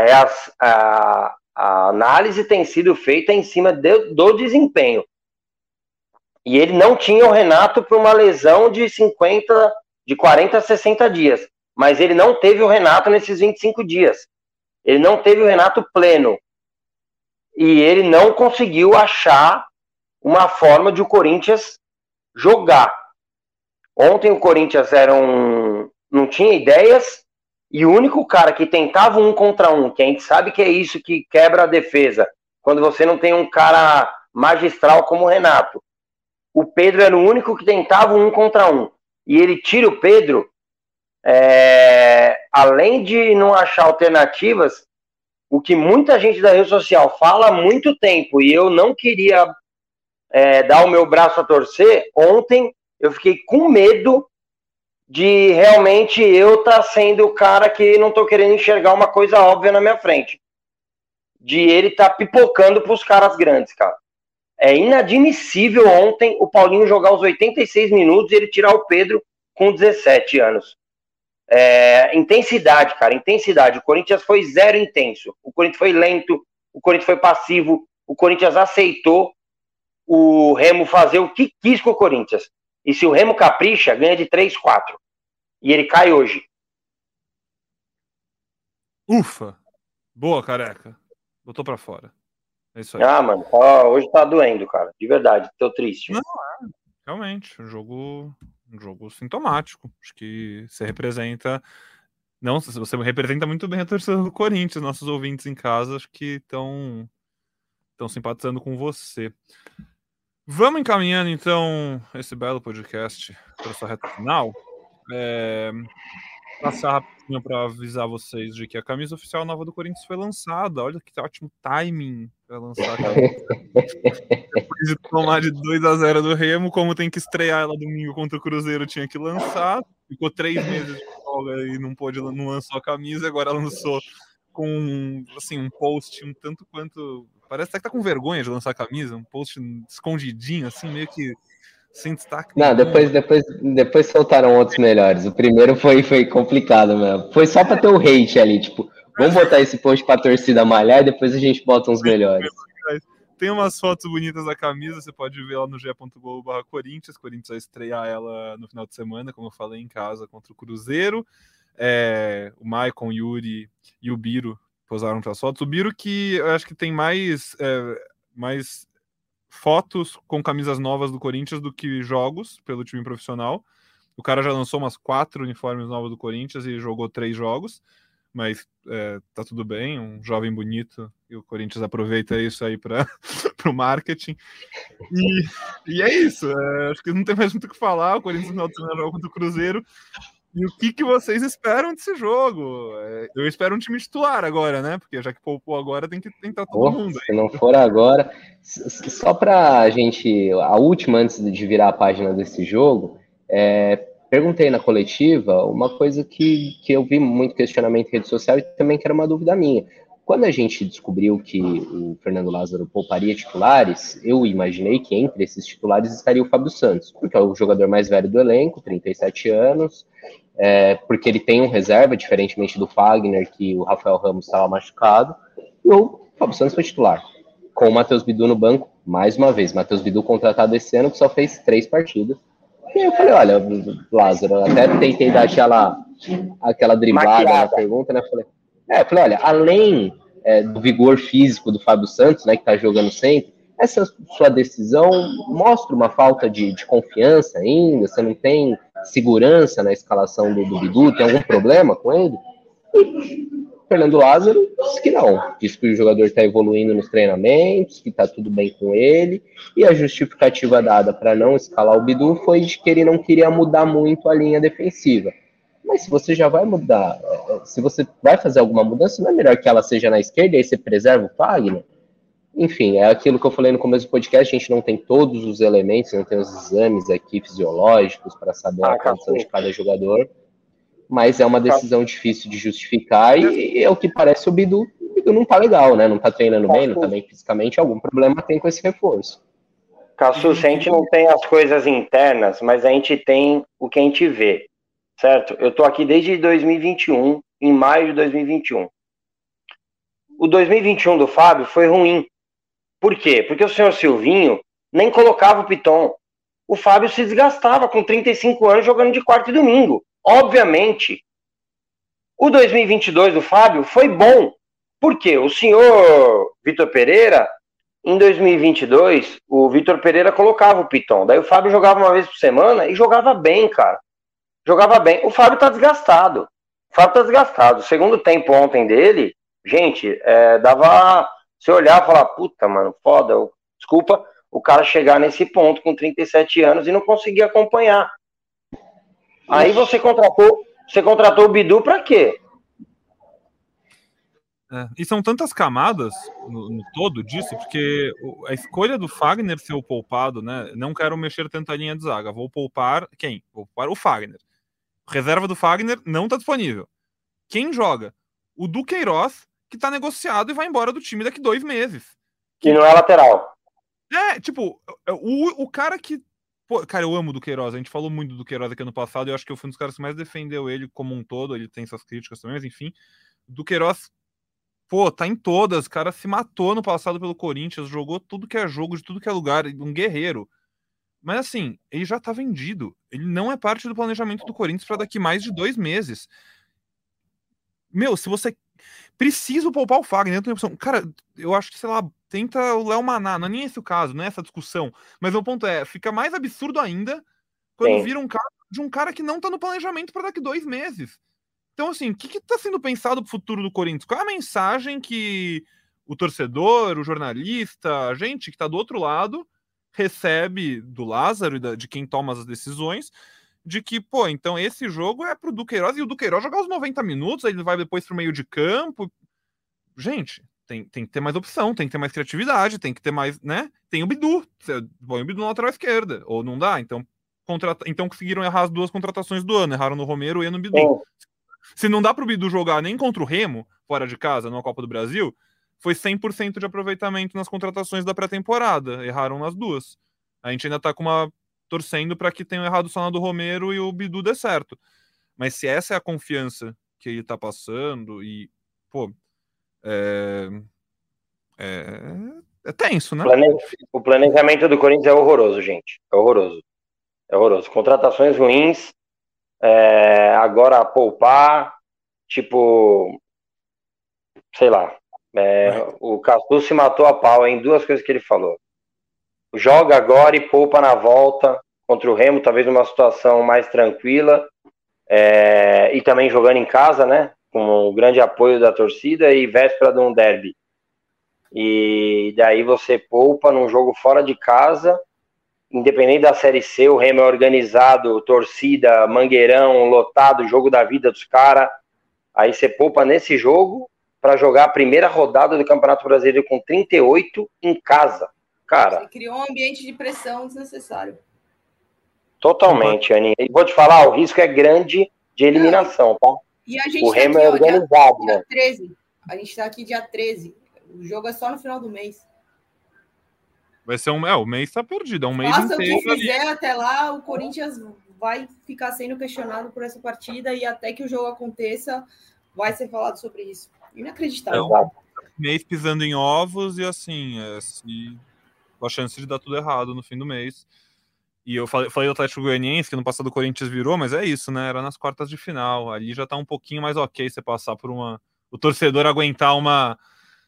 a, a análise tem sido feita em cima de, do desempenho. E ele não tinha o Renato para uma lesão de 50, de 40 a 60 dias. Mas ele não teve o Renato nesses 25 dias. Ele não teve o Renato pleno. E ele não conseguiu achar uma forma de o Corinthians jogar. Ontem o Corinthians era um, não tinha ideias, e o único cara que tentava um contra um, que a gente sabe que é isso que quebra a defesa, quando você não tem um cara magistral como o Renato. O Pedro era o único que tentava um contra um. E ele tira o Pedro, é, além de não achar alternativas, o que muita gente da rede social fala há muito tempo, e eu não queria é, dar o meu braço a torcer, ontem eu fiquei com medo de realmente eu estar tá sendo o cara que não tô querendo enxergar uma coisa óbvia na minha frente. De ele estar tá pipocando pros caras grandes, cara. É inadmissível ontem o Paulinho jogar os 86 minutos e ele tirar o Pedro com 17 anos. É, intensidade, cara, intensidade. O Corinthians foi zero intenso. O Corinthians foi lento, o Corinthians foi passivo, o Corinthians aceitou o Remo fazer o que quis com o Corinthians. E se o Remo capricha, ganha de 3, 4. E ele cai hoje. Ufa! Boa, careca. Botou pra fora. É isso aí. Ah, mano, hoje tá doendo, cara. De verdade, tô triste. Não, é. Realmente, um jogo, um jogo sintomático. Acho que você representa. Não, você representa muito bem a torcida do Corinthians, nossos ouvintes em casa, acho que estão estão simpatizando com você. Vamos encaminhando então esse belo podcast para sua reta final. É, passar rapidinho para avisar vocês de que a camisa oficial nova do Corinthians foi lançada. Olha que ótimo timing para lançar a camisa. Depois de tomar de 2 a 0 do Remo, como tem que estrear ela domingo contra o Cruzeiro, tinha que lançar. Ficou três meses de folga e não pôde, não lançou a camisa, agora lançou com assim um post um tanto quanto Parece que tá com vergonha de lançar a camisa, um post escondidinho, assim, meio que sem destaque. Não, depois, depois, depois soltaram outros melhores. O primeiro foi, foi complicado mesmo. Foi só pra ter o hate ali, tipo, vamos botar esse post pra torcida malhar e depois a gente bota uns melhores. Tem umas fotos bonitas da camisa, você pode ver lá no g.globo Corinthians. Corinthians vai estrear ela no final de semana, como eu falei, em casa contra o Cruzeiro. É, o Maicon, Yuri e o Biro posaram para fotos. O Biro que eu acho que tem mais, é, mais fotos com camisas novas do Corinthians do que jogos pelo time profissional. O cara já lançou umas quatro uniformes novos do Corinthians e jogou três jogos, mas é, tá tudo bem, um jovem bonito, e o Corinthians aproveita isso aí para o marketing. E, e é isso, é, acho que não tem mais muito o que falar. O Corinthians no final de semana joga contra o Cruzeiro. E o que, que vocês esperam desse jogo? É, eu espero um time titular agora, né? Porque já que poupou agora, tem que tentar todo mundo. Se não for agora, só para a gente, a última antes de virar a página desse jogo, é, perguntei na coletiva uma coisa que, que eu vi muito questionamento em rede social e também que era uma dúvida minha. Quando a gente descobriu que o Fernando Lázaro pouparia titulares, eu imaginei que entre esses titulares estaria o Fábio Santos, porque é o jogador mais velho do elenco, 37 anos, é, porque ele tem um reserva, diferentemente do Fagner, que o Rafael Ramos estava machucado, e o Fábio Santos foi titular. Com o Matheus Bidu no banco, mais uma vez, Matheus Bidu contratado esse ano, que só fez três partidas. E eu falei, olha, Lázaro, até tentei dar aquela, aquela driblada na pergunta, né? Falei, é, eu falei, olha, além é, do vigor físico do Fábio Santos, né, que tá jogando sempre, essa sua decisão mostra uma falta de, de confiança ainda, você não tem segurança na escalação do, do Bidu, tem algum problema com ele? Fernando Lázaro disse que não, disse que o jogador está evoluindo nos treinamentos, que está tudo bem com ele, e a justificativa dada para não escalar o Bidu foi de que ele não queria mudar muito a linha defensiva. Mas se você já vai mudar, é, se você vai fazer alguma mudança, não é melhor que ela seja na esquerda e aí você preserva o Fagner? Enfim, é aquilo que eu falei no começo do podcast, a gente não tem todos os elementos, não tem os exames aqui fisiológicos para saber ah, a condição de cada jogador, mas é uma decisão difícil de justificar e, é o que parece o Bidu, o Bidu não tá legal, né? Não tá treinando bem, não tá bem fisicamente, algum problema tem com esse reforço. Cassu, se a gente não tem as coisas internas, mas a gente tem o que a gente vê certo? Eu tô aqui desde 2021, em maio de 2021. O 2021 do Fábio foi ruim. Por quê? Porque o senhor Silvinho nem colocava o Piton. O Fábio se desgastava com 35 anos jogando de quarto e domingo. Obviamente, o 2022 do Fábio foi bom. Por quê? O senhor Vitor Pereira, em 2022, o Vitor Pereira colocava o Piton. Daí o Fábio jogava uma vez por semana e jogava bem, cara jogava bem. O Fábio tá desgastado. O Fábio tá desgastado. O segundo tempo ontem dele, gente, é, dava. Se olhar e falar, puta, mano, foda. Desculpa o cara chegar nesse ponto com 37 anos e não conseguir acompanhar. Aí você contratou, você contratou o Bidu para quê? É, e são tantas camadas no, no, todo disso, porque a escolha do Fagner ser o poupado, né? Não quero mexer tanto a linha de zaga, vou poupar quem? Vou poupar o Fagner reserva do Fagner não está disponível. Quem joga? O Duqueiroz, que está negociado e vai embora do time daqui dois meses. Que não é lateral. É, tipo, o, o cara que. Pô, cara, eu amo o Duqueiroz. A gente falou muito do Duqueiroz aqui ano passado. Eu acho que eu fui um dos caras que mais defendeu ele como um todo. Ele tem suas críticas também, mas enfim. O Duqueiroz, pô, tá em todas. O cara se matou no passado pelo Corinthians. Jogou tudo que é jogo, de tudo que é lugar. Um guerreiro. Mas assim, ele já tá vendido. Ele não é parte do planejamento do Corinthians para daqui mais de dois meses. Meu, se você precisa poupar o Fagner, não opção. Cara, eu acho que, sei lá, tenta o Léo Maná. Não é nem esse o caso, não é essa discussão. Mas o ponto é, fica mais absurdo ainda quando Sim. vira um caso de um cara que não tá no planejamento para daqui dois meses. Então, assim, o que, que tá sendo pensado pro futuro do Corinthians? Qual é a mensagem que o torcedor, o jornalista, a gente que tá do outro lado recebe do Lázaro e de quem toma as decisões, de que, pô, então esse jogo é pro Duqueiroz e o Duqueiroz jogar os 90 minutos, aí ele vai depois pro meio de campo. Gente, tem, tem que ter mais opção, tem que ter mais criatividade, tem que ter mais, né? Tem o Bidu, você põe o Bidu na lateral esquerda, ou não dá, então contrata... então conseguiram errar as duas contratações do ano, erraram no Romero e no Bidu. Se não dá pro Bidu jogar nem contra o Remo, fora de casa, na Copa do Brasil, foi 100% de aproveitamento nas contratações da pré-temporada. Erraram nas duas. A gente ainda tá com uma torcendo para que tenham errado só na do Romero e o Bidu dê certo. Mas se essa é a confiança que ele tá passando e, pô, é, é, é tenso, né? O planejamento do Corinthians é horroroso, gente. É horroroso. É horroroso. Contratações ruins, é, agora poupar, tipo, sei lá. É, o Castu se matou a pau em duas coisas que ele falou. Joga agora e poupa na volta contra o Remo, talvez numa situação mais tranquila. É, e também jogando em casa, né? Com um grande apoio da torcida e véspera de um derby. E daí você poupa num jogo fora de casa, independente da Série C, o Remo é organizado, torcida, mangueirão, lotado, jogo da vida dos caras. Aí você poupa nesse jogo para jogar a primeira rodada do Campeonato Brasileiro com 38 em casa. Cara. Você criou um ambiente de pressão desnecessário. Totalmente, Aninha. E vou te falar, o risco é grande de eliminação, tá? E a gente o tá Remo é organizado, dia, né? Dia 13. A gente tá aqui dia 13. O jogo é só no final do mês. Vai ser um. É, o mês tá perdido. É um mês Faça inteiro. o que fizer ali. até lá, o Corinthians vai ficar sendo questionado por essa partida e até que o jogo aconteça, vai ser falado sobre isso. Inacreditável. É um mês pisando em ovos e assim, é, se... a chance de dar tudo errado no fim do mês. E eu falei, falei do Atlético Goianiense, que no passado o Corinthians virou, mas é isso, né? Era nas quartas de final. Ali já tá um pouquinho mais ok você passar por uma. O torcedor aguentar uma.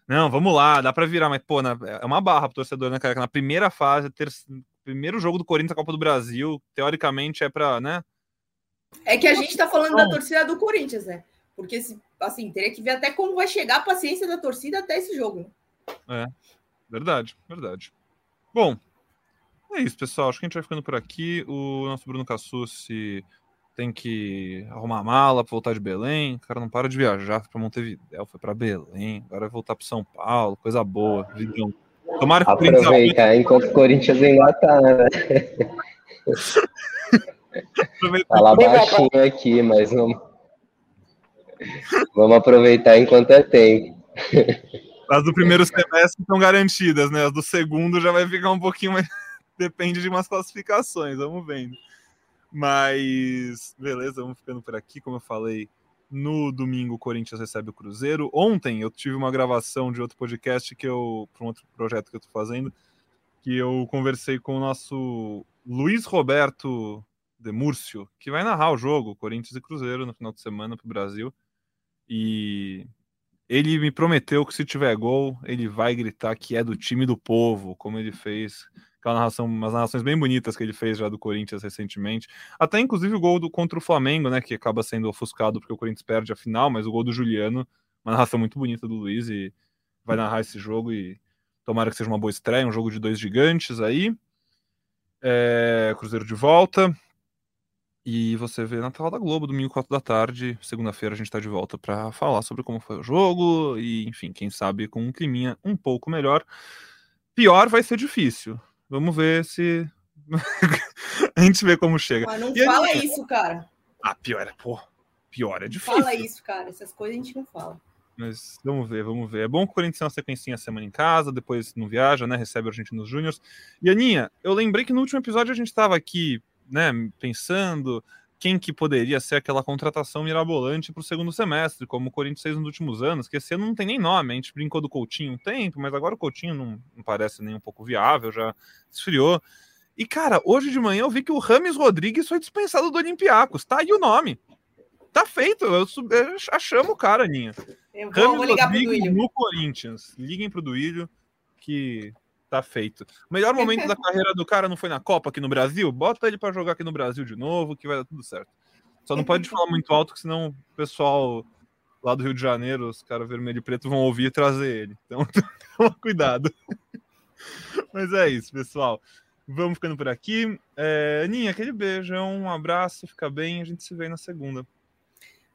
Não, vamos lá, dá para virar, mas, pô, na... é uma barra pro torcedor, né, cara? Na primeira fase, ter... primeiro jogo do Corinthians na Copa do Brasil, teoricamente é pra, né? É que a gente tá falando da torcida do Corinthians, né? Porque, assim, teria que ver até como vai chegar a paciência da torcida até esse jogo. É, verdade, verdade. Bom, é isso, pessoal. Acho que a gente vai ficando por aqui. O nosso Bruno Cassucci tem que arrumar mala para voltar de Belém. O cara não para de viajar, foi para Montevidéu, foi para Belém, agora vai voltar para São Paulo, coisa boa. Tomara que Aproveita, enquanto o Corinthians tá, né? Fala baixinho aqui, mas vamos, vamos aproveitar enquanto é tempo. As do primeiro semestre estão garantidas, né? As do segundo já vai ficar um pouquinho mais depende de umas classificações, vamos vendo. Mas, beleza, vamos ficando por aqui. Como eu falei, no domingo o Corinthians recebe o Cruzeiro. Ontem eu tive uma gravação de outro podcast que eu, para um outro projeto que eu estou fazendo, que eu conversei com o nosso Luiz Roberto de Múrcio, que vai narrar o jogo Corinthians e Cruzeiro no final de semana para o Brasil. E ele me prometeu que se tiver gol, ele vai gritar que é do time do povo, como ele fez aquela narração, umas narrações bem bonitas que ele fez já do Corinthians recentemente. Até inclusive o gol do, contra o Flamengo, né? Que acaba sendo ofuscado porque o Corinthians perde a final, mas o gol do Juliano, uma narração muito bonita do Luiz e vai narrar esse jogo e tomara que seja uma boa estreia, um jogo de dois gigantes aí. É, Cruzeiro de volta. E você vê na tela da Globo, domingo, 4 da tarde. Segunda-feira a gente está de volta para falar sobre como foi o jogo. E, enfim, quem sabe com um climinha um pouco melhor. Pior vai ser difícil. Vamos ver se. a gente vê como chega. Mas não e fala aí... isso, cara. Ah, pior é, pô. Pior é difícil. Fala isso, cara. Essas coisas a gente não fala. Mas vamos ver, vamos ver. É bom que o Corinthians tem uma sequência semana em casa, depois não viaja, né? Recebe a gente nos Júniors. E Aninha, eu lembrei que no último episódio a gente estava aqui, né, pensando quem que poderia ser aquela contratação mirabolante para o segundo semestre, como o Corinthians fez nos últimos anos, que esse ano não tem nem nome, a gente brincou do Coutinho um tempo, mas agora o Coutinho não, não parece nem um pouco viável, já esfriou. E, cara, hoje de manhã eu vi que o Rames Rodrigues foi dispensado do Olympiacos, tá aí o nome. Tá feito, eu, eu achamos o cara, Aninha. Eu vou, Rames vou ligar Rodrigues no Corinthians. Liguem pro Duílio, que tá feito. O melhor momento da carreira do cara não foi na Copa aqui no Brasil? Bota ele para jogar aqui no Brasil de novo, que vai dar tudo certo. Só não pode falar muito alto, que senão o pessoal lá do Rio de Janeiro, os caras vermelho e preto, vão ouvir e trazer ele. Então, toma cuidado. Mas é isso, pessoal. Vamos ficando por aqui. É, Aninha, aquele beijão, um abraço, fica bem, a gente se vê na segunda.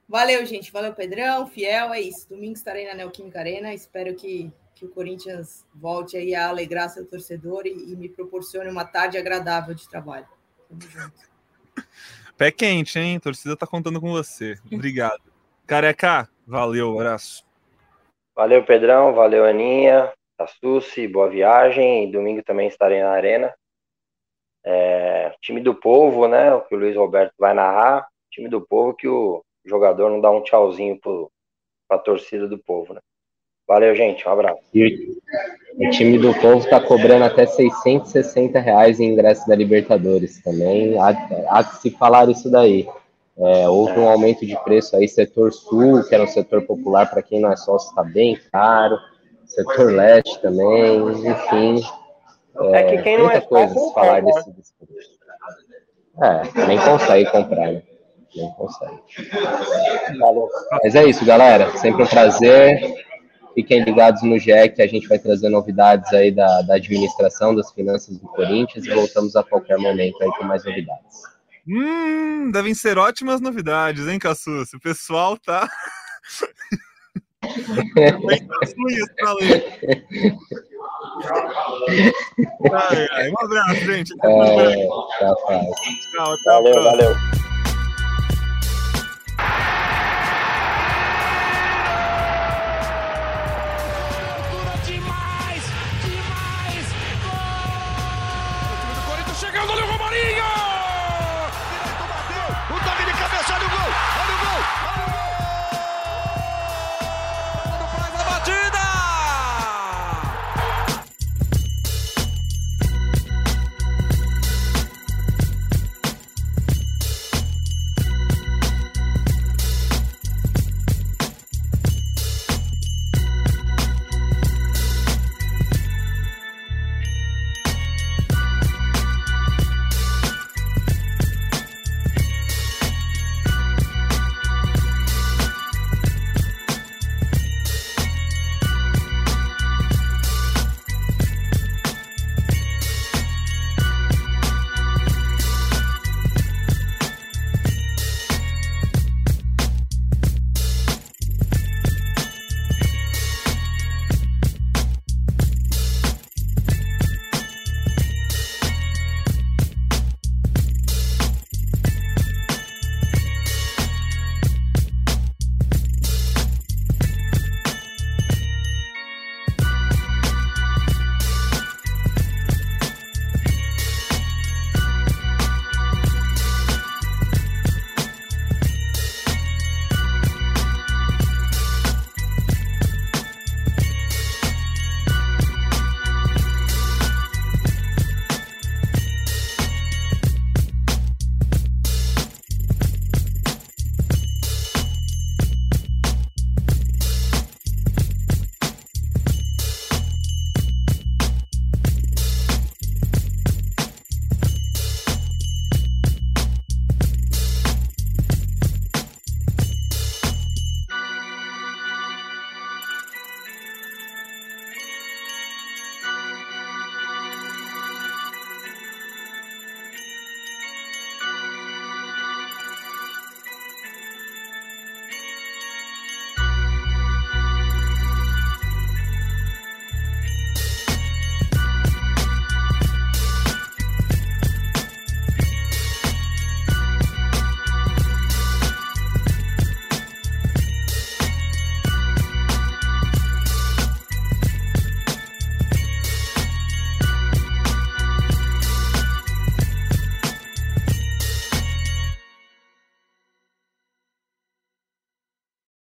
Valeu, gente. Valeu, Pedrão, fiel, é isso. Domingo estarei na Neoquímica Arena. Espero que que o Corinthians volte aí a alegrar seu torcedor e, e me proporcione uma tarde agradável de trabalho. Tamo junto. Pé quente, hein? A torcida tá contando com você. Obrigado. Careca, valeu, abraço. Valeu, Pedrão. Valeu, Aninha. Tassucci, boa viagem. E domingo também estarei na arena. É, time do povo, né? O que o Luiz Roberto vai narrar. Time do povo que o jogador não dá um tchauzinho pro, pra torcida do povo, né? Valeu, gente. Um abraço. E o time do povo está cobrando até 660 reais em ingresso da Libertadores também. Há, há que se falar isso daí. É, houve um aumento de preço aí, setor sul, que era um setor popular para quem não é sócio, está bem caro. Setor leste também, enfim. É, é que quem não é coisa se falar né? desse, desse. É, nem consegue comprar, né? Nem consegue. Mas é isso, galera. Sempre um prazer. Fiquem ligados no GE que a gente vai trazer novidades aí da, da administração, das finanças do Corinthians e voltamos a qualquer momento aí com mais novidades. Hum, devem ser ótimas novidades, hein, Cassus? O pessoal tá. ai, ai. Um abraço, gente. É, tá, tá. Tchau, até valeu. Valeu.